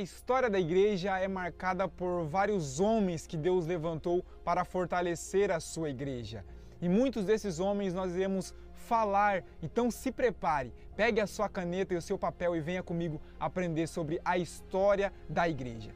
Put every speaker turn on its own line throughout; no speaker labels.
história da igreja é marcada por vários homens que Deus levantou para fortalecer a sua igreja. E muitos desses homens nós iremos falar. Então se prepare, pegue a sua caneta e o seu papel e venha comigo aprender sobre a história da igreja.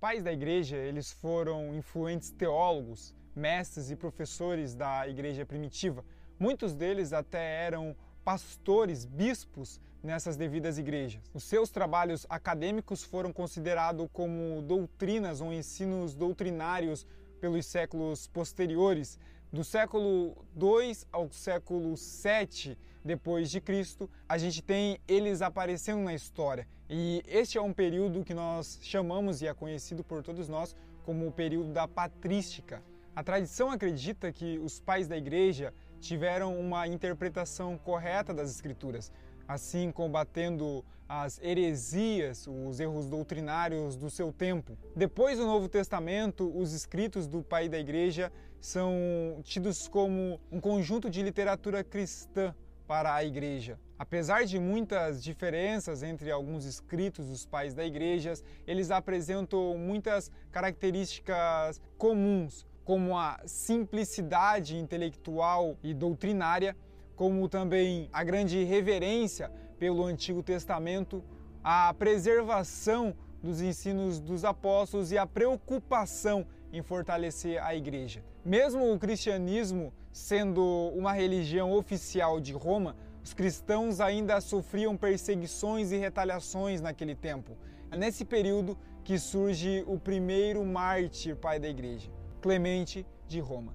Pais da igreja, eles foram influentes teólogos, mestres e professores da igreja primitiva. Muitos deles até eram pastores, bispos nessas devidas igrejas. Os seus trabalhos acadêmicos foram considerados como doutrinas ou ensinos doutrinários pelos séculos posteriores, do século 2 ao século 7 depois de Cristo, a gente tem eles aparecendo na história. E este é um período que nós chamamos e é conhecido por todos nós como o período da patrística. A tradição acredita que os pais da igreja tiveram uma interpretação correta das escrituras, assim combatendo as heresias, os erros doutrinários do seu tempo. Depois do Novo Testamento, os escritos do pai da igreja são tidos como um conjunto de literatura cristã para a igreja. Apesar de muitas diferenças entre alguns escritos dos pais da igreja, eles apresentam muitas características comuns, como a simplicidade intelectual e doutrinária, como também a grande reverência pelo Antigo Testamento, a preservação dos ensinos dos apóstolos e a preocupação em fortalecer a igreja. Mesmo o cristianismo sendo uma religião oficial de Roma, os cristãos ainda sofriam perseguições e retaliações naquele tempo. É nesse período que surge o primeiro mártir pai da igreja, Clemente de Roma.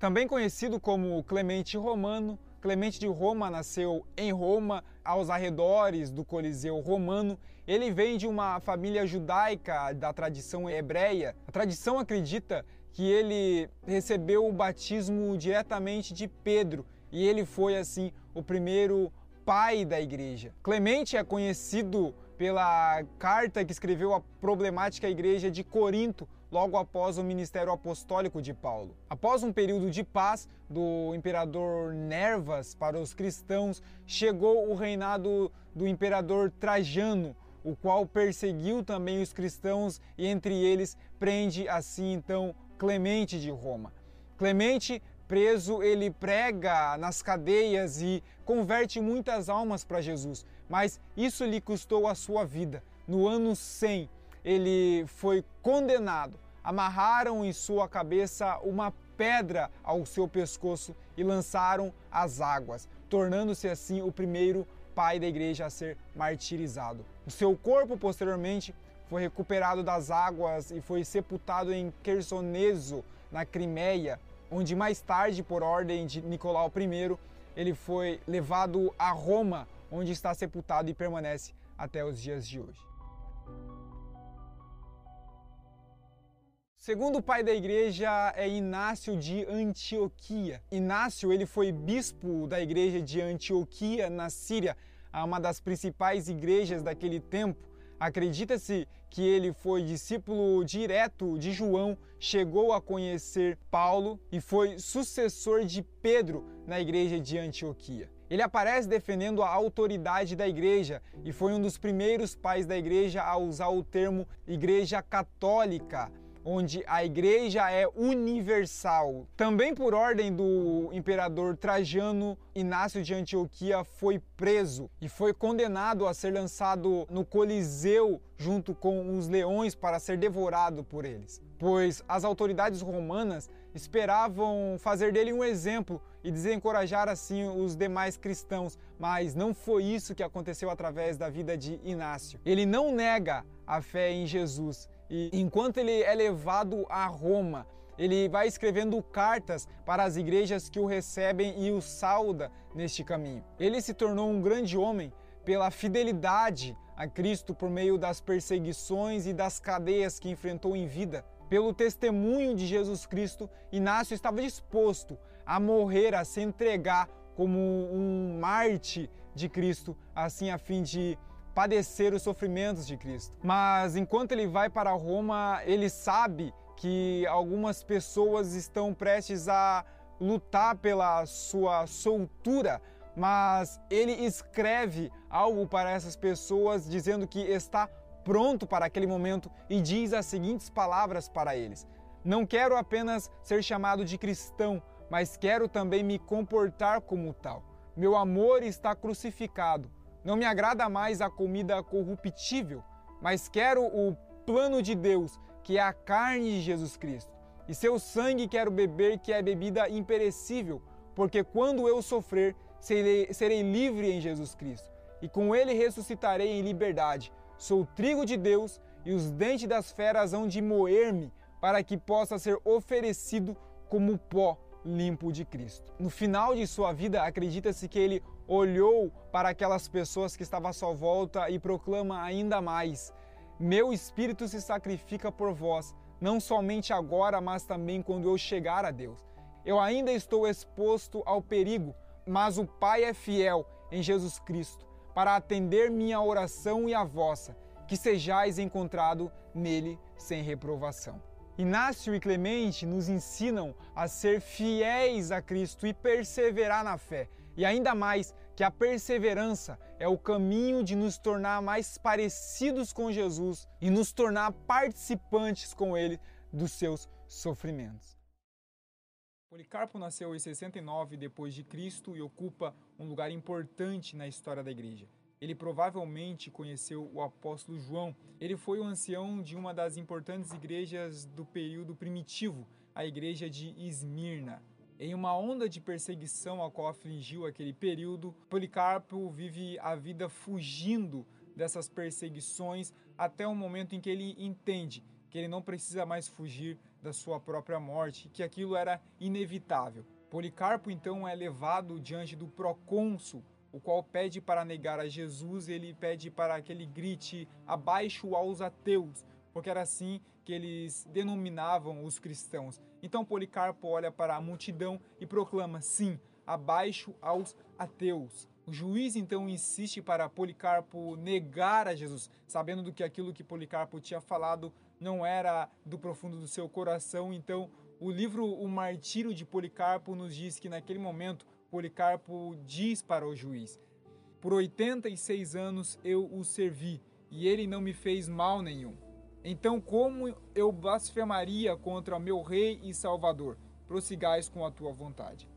Também conhecido como Clemente Romano, Clemente de Roma nasceu em Roma, aos arredores do Coliseu Romano. Ele vem de uma família judaica da tradição hebreia. A tradição acredita que ele recebeu o batismo diretamente de Pedro e ele foi assim o primeiro pai da igreja. Clemente é conhecido pela carta que escreveu a problemática igreja de Corinto, logo após o ministério apostólico de Paulo. Após um período de paz do imperador Nervas para os cristãos, chegou o reinado do imperador Trajano, o qual perseguiu também os cristãos e entre eles prende assim então Clemente de Roma. Clemente preso, ele prega nas cadeias e converte muitas almas para Jesus, mas isso lhe custou a sua vida. No ano 100, ele foi condenado. Amarraram em sua cabeça uma pedra ao seu pescoço e lançaram as águas, tornando-se assim o primeiro pai da igreja a ser martirizado. O seu corpo posteriormente foi recuperado das águas e foi sepultado em Quersoneso, na Crimeia, onde mais tarde, por ordem de Nicolau I, ele foi levado a Roma, onde está sepultado e permanece até os dias de hoje. Segundo pai da igreja é Inácio de Antioquia. Inácio ele foi bispo da igreja de Antioquia na Síria, uma das principais igrejas daquele tempo. Acredita-se que ele foi discípulo direto de João, chegou a conhecer Paulo e foi sucessor de Pedro na igreja de Antioquia. Ele aparece defendendo a autoridade da igreja e foi um dos primeiros pais da igreja a usar o termo igreja católica onde a igreja é universal. Também por ordem do imperador Trajano, Inácio de Antioquia foi preso e foi condenado a ser lançado no Coliseu junto com os leões para ser devorado por eles. Pois as autoridades romanas esperavam fazer dele um exemplo e desencorajar assim os demais cristãos, mas não foi isso que aconteceu através da vida de Inácio. Ele não nega a fé em Jesus e enquanto ele é levado a Roma, ele vai escrevendo cartas para as igrejas que o recebem e o sauda neste caminho. Ele se tornou um grande homem pela fidelidade a Cristo por meio das perseguições e das cadeias que enfrentou em vida. Pelo testemunho de Jesus Cristo, Inácio estava disposto a morrer, a se entregar como um Marte de Cristo, assim a fim de padecer os sofrimentos de Cristo. Mas enquanto ele vai para Roma, ele sabe que algumas pessoas estão prestes a lutar pela sua soltura, mas ele escreve algo para essas pessoas dizendo que está pronto para aquele momento e diz as seguintes palavras para eles: Não quero apenas ser chamado de cristão, mas quero também me comportar como tal. Meu amor está crucificado. Não me agrada mais a comida corruptível, mas quero o plano de Deus, que é a carne de Jesus Cristo. E seu sangue quero beber, que é bebida imperecível, porque quando eu sofrer, serei, serei livre em Jesus Cristo. E com ele ressuscitarei em liberdade. Sou trigo de Deus, e os dentes das feras hão de moer-me, para que possa ser oferecido como pó limpo de Cristo. No final de sua vida, acredita-se que ele olhou para aquelas pessoas que estavam à sua volta e proclama ainda mais: Meu espírito se sacrifica por vós, não somente agora, mas também quando eu chegar a Deus. Eu ainda estou exposto ao perigo, mas o Pai é fiel em Jesus Cristo para atender minha oração e a vossa, que sejais encontrado nele sem reprovação. Inácio e Clemente nos ensinam a ser fiéis a Cristo e perseverar na fé, e ainda mais que a perseverança é o caminho de nos tornar mais parecidos com Jesus e nos tornar participantes com Ele dos seus sofrimentos. Policarpo nasceu em 69 depois de Cristo e ocupa um lugar importante na história da igreja. Ele provavelmente conheceu o apóstolo João. Ele foi o ancião de uma das importantes igrejas do período primitivo, a igreja de Esmirna. Em uma onda de perseguição a qual afligiu aquele período, Policarpo vive a vida fugindo dessas perseguições até o momento em que ele entende que ele não precisa mais fugir da sua própria morte, que aquilo era inevitável. Policarpo então é levado diante do procônsul o qual pede para negar a Jesus, ele pede para que ele grite abaixo aos ateus, porque era assim que eles denominavam os cristãos. Então Policarpo olha para a multidão e proclama: sim, abaixo aos ateus. O juiz então insiste para Policarpo negar a Jesus, sabendo do que aquilo que Policarpo tinha falado não era do profundo do seu coração. Então, o livro O Martírio de Policarpo nos diz que naquele momento Policarpo diz para o juiz: Por 86 anos eu o servi e ele não me fez mal nenhum. Então, como eu blasfemaria contra meu rei e salvador? Prossigais com a tua vontade.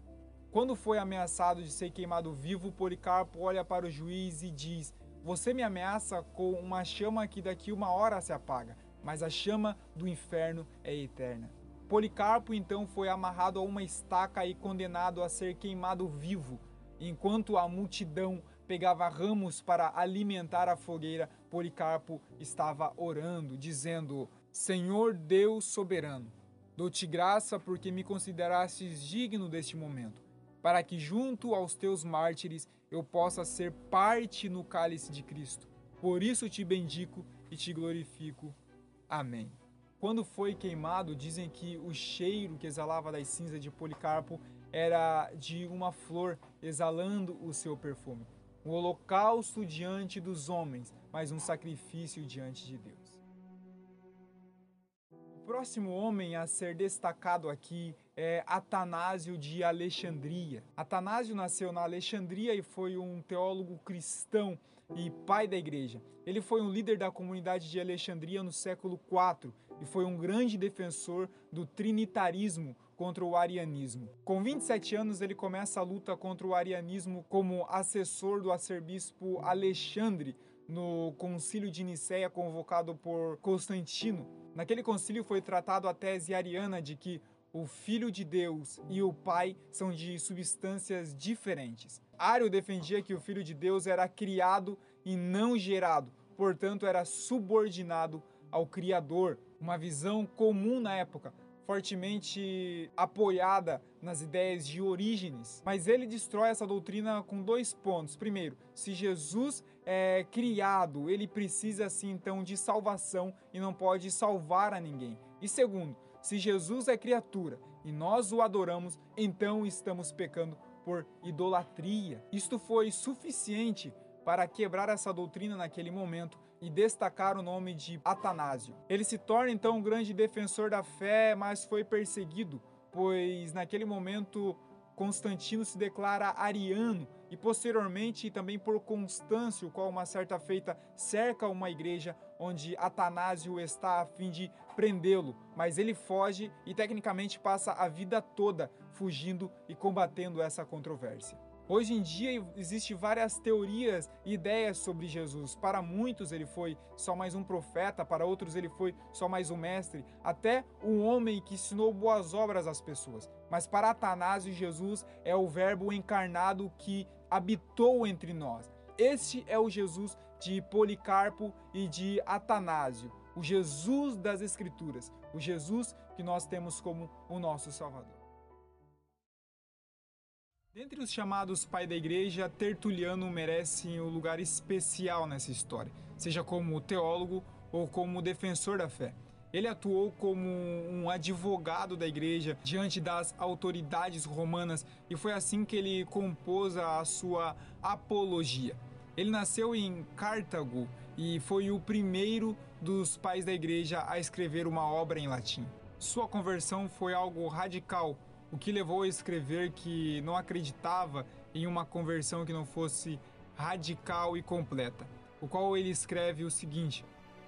Quando foi ameaçado de ser queimado vivo, Policarpo olha para o juiz e diz: Você me ameaça com uma chama que daqui uma hora se apaga, mas a chama do inferno é eterna. Policarpo então foi amarrado a uma estaca e condenado a ser queimado vivo. Enquanto a multidão pegava ramos para alimentar a fogueira, Policarpo estava orando, dizendo: Senhor Deus soberano, dou-te graça porque me considerastes digno deste momento, para que junto aos teus mártires eu possa ser parte no cálice de Cristo. Por isso te bendico e te glorifico. Amém. Quando foi queimado, dizem que o cheiro que exalava das cinzas de Policarpo era de uma flor exalando o seu perfume. Um holocausto diante dos homens, mas um sacrifício diante de Deus. O próximo homem a ser destacado aqui é Atanásio de Alexandria. Atanásio nasceu na Alexandria e foi um teólogo cristão e pai da igreja. Ele foi um líder da comunidade de Alexandria no século IV e foi um grande defensor do trinitarismo contra o arianismo. Com 27 anos, ele começa a luta contra o arianismo como assessor do arcebispo Alexandre no concílio de Nicéia convocado por Constantino. Naquele concílio foi tratado a tese ariana de que o Filho de Deus e o Pai são de substâncias diferentes. Ario defendia que o Filho de Deus era criado e não gerado, portanto, era subordinado ao Criador, uma visão comum na época, fortemente apoiada nas ideias de Orígenes. Mas ele destrói essa doutrina com dois pontos. Primeiro, se Jesus é criado, ele precisa assim então de salvação e não pode salvar a ninguém. E segundo, se Jesus é criatura e nós o adoramos, então estamos pecando por idolatria. Isto foi suficiente para quebrar essa doutrina naquele momento e destacar o nome de Atanásio. Ele se torna então um grande defensor da fé, mas foi perseguido, pois naquele momento Constantino se declara ariano e posteriormente também por Constâncio, qual uma certa feita cerca uma igreja onde Atanásio está a fim de prendê-lo, mas ele foge e tecnicamente passa a vida toda fugindo e combatendo essa controvérsia. Hoje em dia existem várias teorias e ideias sobre Jesus. Para muitos ele foi só mais um profeta, para outros ele foi só mais um mestre, até um homem que ensinou boas obras às pessoas. Mas para Atanásio, Jesus é o Verbo encarnado que habitou entre nós. Este é o Jesus de Policarpo e de Atanásio, o Jesus das Escrituras, o Jesus que nós temos como o nosso Salvador. Dentre os chamados pai da igreja, Tertuliano merece um lugar especial nessa história, seja como teólogo ou como defensor da fé. Ele atuou como um advogado da igreja diante das autoridades romanas e foi assim que ele compôs a sua apologia. Ele nasceu em Cartago e foi o primeiro dos pais da igreja a escrever uma obra em latim. Sua conversão foi algo radical o que levou a escrever que não acreditava em uma conversão que não fosse radical e completa, o qual ele escreve o seguinte: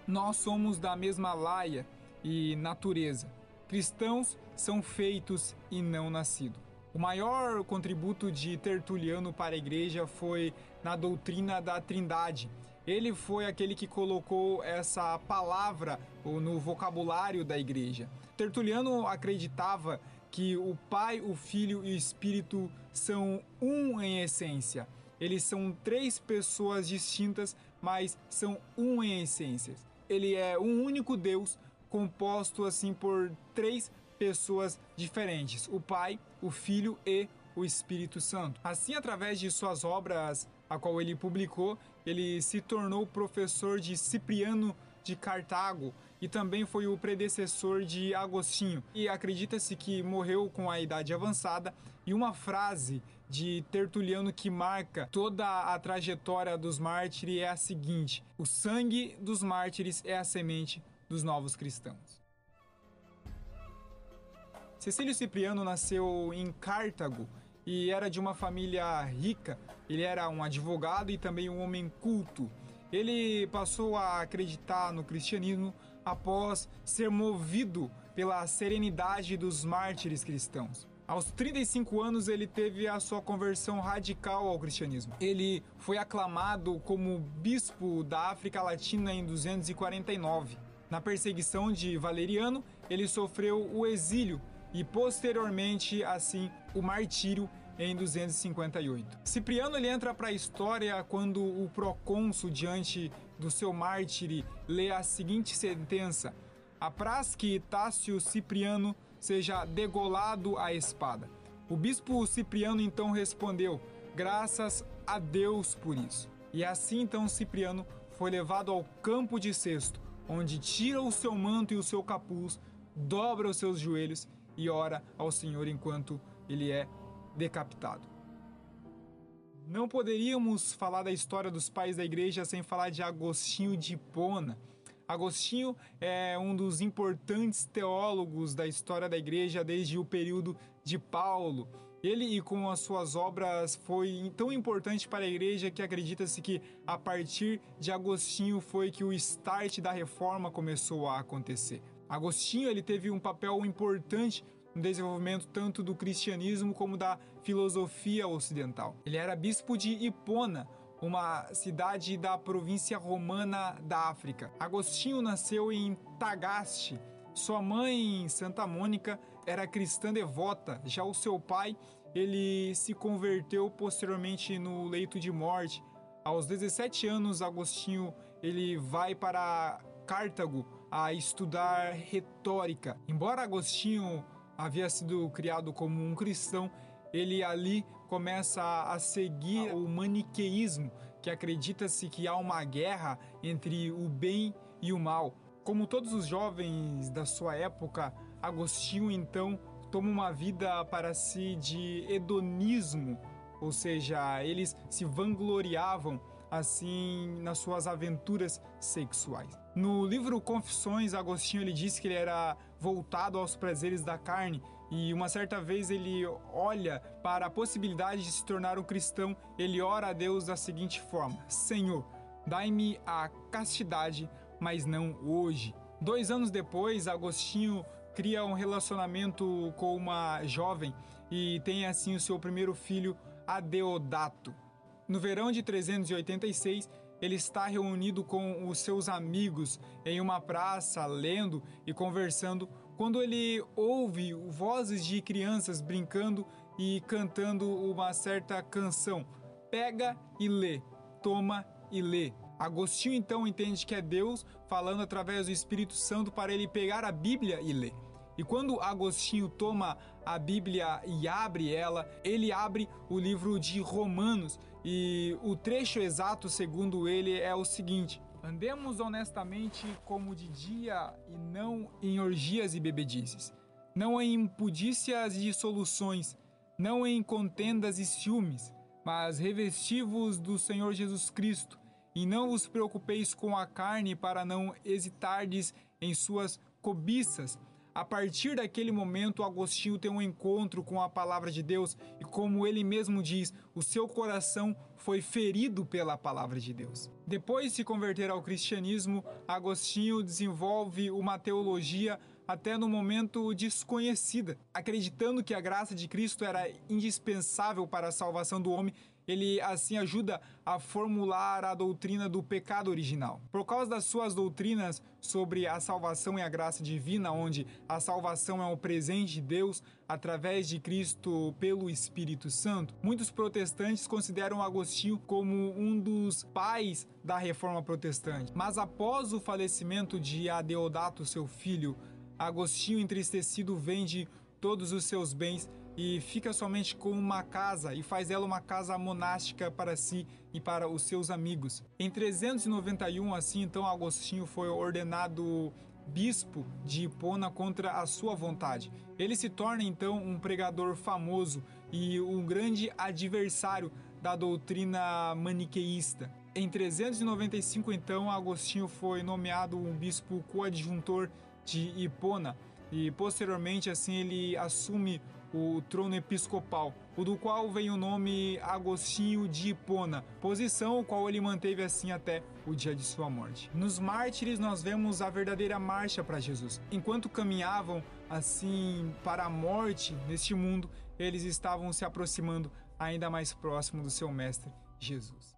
Nós somos da mesma laia e natureza. Cristãos são feitos e não nascidos. O maior contributo de Tertuliano para a igreja foi na doutrina da Trindade. Ele foi aquele que colocou essa palavra no vocabulário da igreja. Tertuliano acreditava que o Pai, o Filho e o Espírito são um em essência. Eles são três pessoas distintas, mas são um em essência. Ele é um único Deus composto assim por três pessoas diferentes: o Pai, o Filho e o Espírito Santo. Assim, através de suas obras, a qual ele publicou, ele se tornou professor de Cipriano de Cartago e também foi o predecessor de Agostinho. E acredita-se que morreu com a idade avançada. E uma frase de Tertuliano que marca toda a trajetória dos mártires é a seguinte: O sangue dos mártires é a semente dos novos cristãos. Cecílio Cipriano nasceu em Cartago e era de uma família rica. Ele era um advogado e também um homem culto. Ele passou a acreditar no cristianismo após ser movido pela serenidade dos mártires cristãos. Aos 35 anos, ele teve a sua conversão radical ao cristianismo. Ele foi aclamado como bispo da África Latina em 249. Na perseguição de Valeriano, ele sofreu o exílio e posteriormente, assim, o martírio em 258. Cipriano ele entra para a história quando o procônsul, diante do seu mártir, lê a seguinte sentença: Apraz que Tácio Cipriano seja degolado à espada. O bispo Cipriano então respondeu: Graças a Deus por isso. E assim então Cipriano foi levado ao campo de cesto, onde tira o seu manto e o seu capuz, dobra os seus joelhos e ora ao Senhor enquanto ele é decapitado. Não poderíamos falar da história dos pais da igreja sem falar de Agostinho de Hipona. Agostinho é um dos importantes teólogos da história da igreja desde o período de Paulo. Ele e com as suas obras foi tão importante para a igreja que acredita-se que a partir de Agostinho foi que o start da reforma começou a acontecer. Agostinho ele teve um papel importante no desenvolvimento tanto do cristianismo como da filosofia ocidental. Ele era bispo de Hipona, uma cidade da província romana da África. Agostinho nasceu em Tagaste. Sua mãe, Santa Mônica, era cristã devota. Já o seu pai, ele se converteu posteriormente no leito de morte. Aos 17 anos, Agostinho ele vai para Cartago a estudar retórica. Embora Agostinho havia sido criado como um cristão, ele ali começa a seguir o maniqueísmo, que acredita-se que há uma guerra entre o bem e o mal. Como todos os jovens da sua época, Agostinho então toma uma vida para si de hedonismo, ou seja, eles se vangloriavam assim nas suas aventuras sexuais. No livro Confissões, Agostinho ele disse que ele era voltado aos prazeres da carne e uma certa vez ele olha para a possibilidade de se tornar um cristão, ele ora a Deus da seguinte forma: Senhor, dai-me a castidade, mas não hoje. Dois anos depois, Agostinho cria um relacionamento com uma jovem e tem assim o seu primeiro filho, Adeodato. No verão de 386, ele está reunido com os seus amigos em uma praça, lendo e conversando, quando ele ouve vozes de crianças brincando e cantando uma certa canção. Pega e lê, toma e lê. Agostinho então entende que é Deus falando através do Espírito Santo para ele pegar a Bíblia e ler. E quando Agostinho toma a Bíblia e abre ela, ele abre o livro de Romanos. E o trecho exato, segundo ele, é o seguinte: Andemos honestamente como de dia e não em orgias e bebedices, não em impudícias e dissoluções, não em contendas e ciúmes, mas revestivos do Senhor Jesus Cristo, e não vos preocupeis com a carne para não hesitardes em suas cobiças a partir daquele momento, Agostinho tem um encontro com a palavra de Deus e, como ele mesmo diz, o seu coração foi ferido pela palavra de Deus. Depois de se converter ao cristianismo, Agostinho desenvolve uma teologia até no momento desconhecida, acreditando que a graça de Cristo era indispensável para a salvação do homem ele assim ajuda a formular a doutrina do pecado original. Por causa das suas doutrinas sobre a salvação e a graça divina, onde a salvação é o presente de Deus através de Cristo pelo Espírito Santo, muitos protestantes consideram Agostinho como um dos pais da reforma protestante. Mas após o falecimento de Adeodato, seu filho, Agostinho entristecido vende todos os seus bens e fica somente com uma casa e faz ela uma casa monástica para si e para os seus amigos. Em 391, assim, então Agostinho foi ordenado bispo de Hipona contra a sua vontade. Ele se torna então um pregador famoso e um grande adversário da doutrina maniqueísta. Em 395, então, Agostinho foi nomeado um bispo coadjuntor de Hipona e posteriormente assim ele assume o trono episcopal, o do qual vem o nome Agostinho de Hipona, posição o qual ele manteve assim até o dia de sua morte. Nos mártires nós vemos a verdadeira marcha para Jesus. Enquanto caminhavam assim para a morte neste mundo, eles estavam se aproximando ainda mais próximo do seu mestre Jesus.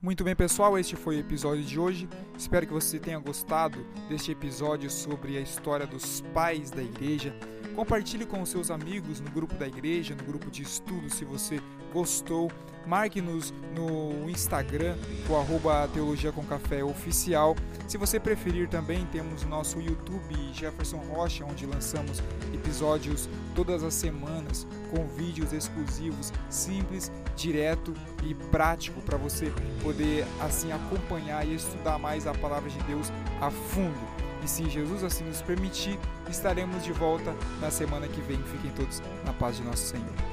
Muito bem, pessoal, este foi o episódio de hoje. Espero que você tenha gostado deste episódio sobre a história dos pais da igreja. Compartilhe com os seus amigos no grupo da igreja, no grupo de estudo, se você gostou. Marque-nos no Instagram, o arroba Teologia com Café Oficial. Se você preferir também, temos nosso YouTube Jefferson Rocha, onde lançamos episódios todas as semanas com vídeos exclusivos, simples, direto e prático para você poder assim acompanhar e estudar mais a palavra de Deus a fundo. E se Jesus assim nos permitir, estaremos de volta na semana que vem. Fiquem todos na paz de nosso Senhor.